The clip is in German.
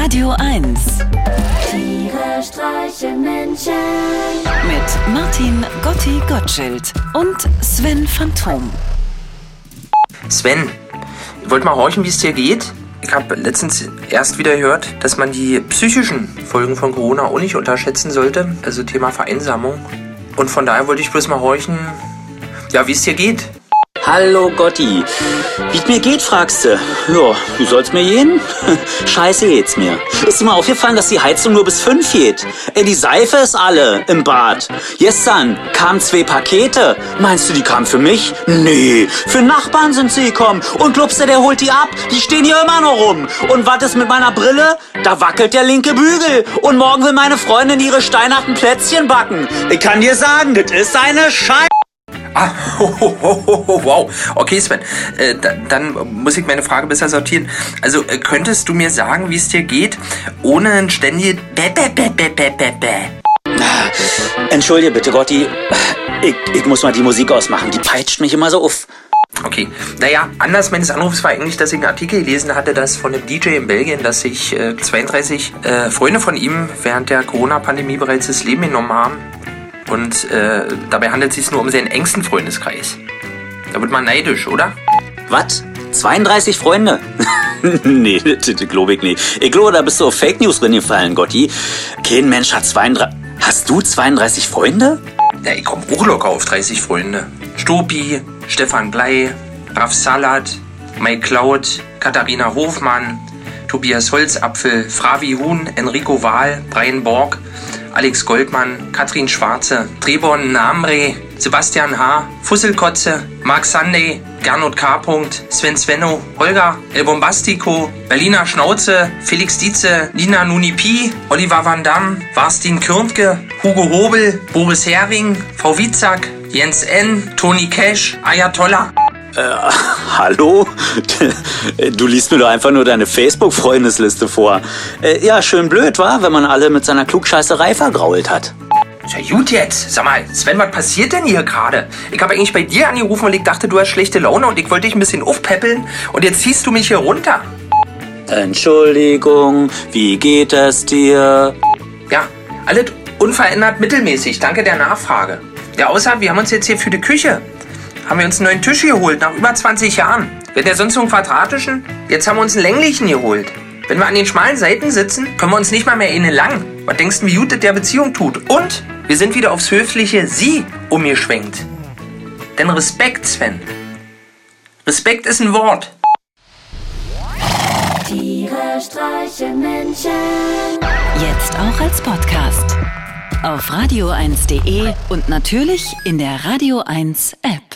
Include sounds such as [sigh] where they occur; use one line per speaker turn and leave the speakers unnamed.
Radio 1
Tiere streichen Menschen.
mit Martin Gotti Gottschild und Sven Phantom.
Sven, ich wollte mal horchen, wie es dir geht. Ich habe letztens erst wieder gehört, dass man die psychischen Folgen von Corona auch nicht unterschätzen sollte. Also Thema Vereinsamung. Und von daher wollte ich bloß mal horchen, ja, wie es dir geht.
Hallo Gotti. Wie's mir geht, fragst du? Ja, wie soll's mir gehen? [laughs] Scheiße geht's mir. Ist dir mal aufgefallen, dass die Heizung nur bis fünf geht? Ey, die Seife ist alle im Bad. Gestern kamen zwei Pakete. Meinst du, die kamen für mich? Nee, für Nachbarn sind sie gekommen. Und glaubst du, der holt die ab? Die stehen hier immer noch rum. Und was ist mit meiner Brille? Da wackelt der linke Bügel. Und morgen will meine Freundin ihre steinharten Plätzchen backen. Ich kann dir sagen, das ist eine Scheiße.
Ah, [laughs] wow. Okay, Sven, äh, da, dann muss ich meine Frage besser sortieren. Also, äh, könntest du mir sagen, wie es dir geht, ohne ein ständiges Bä, Bä, Bä, Bä, Bä, Bä, Bä?
Entschuldige bitte, Gotti. Ich, ich muss mal die Musik ausmachen. Die peitscht mich immer so auf.
Okay, naja, Anlass meines Anrufs war eigentlich, dass ich einen Artikel gelesen hatte, dass von einem DJ in Belgien, dass sich äh, 32 äh, Freunde von ihm während der Corona-Pandemie bereits das Leben genommen haben. Und äh, dabei handelt es sich nur um seinen engsten Freundeskreis. Da wird man neidisch, oder?
Was? 32 Freunde? [laughs] nee, das, das glaube ich nicht. Ich glaube, da bist du auf Fake News reingefallen, Gotti. Kein Mensch hat 32... Hast du 32 Freunde?
Ja, ich komme auch locker auf 30 Freunde. Stopi, Stefan Blei, Raf Salat, Mike Cloud, Katharina Hofmann, Tobias Holzapfel, Fravi Huhn, Enrico Wahl, Brian Borg, Alex Goldmann, Katrin Schwarze, Trebon Namre, Sebastian H., Fusselkotze, Mark Sunday, Gernot K. Sven Svenno, Holger, El Bombastico, Berliner Schnauze, Felix Dietze, Nina Nunipi, Oliver Van Damme, Warstin Kürntke, Hugo Hobel, Boris Hering, Frau Witzak, Jens N., Toni Cash, Ayatollah. [laughs]
Hallo? Du liest mir doch einfach nur deine Facebook-Freundesliste vor. Äh, ja, schön blöd, war, wenn man alle mit seiner Klugscheißerei vergrault hat.
Ja gut jetzt. Sag mal, Sven, was passiert denn hier gerade? Ich habe eigentlich bei dir angerufen, weil ich dachte, du hast schlechte Laune und ich wollte dich ein bisschen aufpäppeln und jetzt ziehst du mich hier runter.
Entschuldigung, wie geht es dir?
Ja, alles unverändert mittelmäßig. Danke der Nachfrage. Ja, außer wir haben uns jetzt hier für die Küche, haben wir uns einen neuen Tisch geholt, nach über 20 Jahren. Wir hatten ja sonst so einen quadratischen, jetzt haben wir uns einen länglichen geholt. Wenn wir an den schmalen Seiten sitzen, können wir uns nicht mal mehr in eine lang. Was denkst du, wie gut das der Beziehung tut? Und wir sind wieder aufs höfliche Sie umgeschwenkt. Denn Respekt, Sven. Respekt ist ein Wort.
Tiere streichen Menschen.
Jetzt auch als Podcast. Auf radio1.de und natürlich in der Radio 1 App.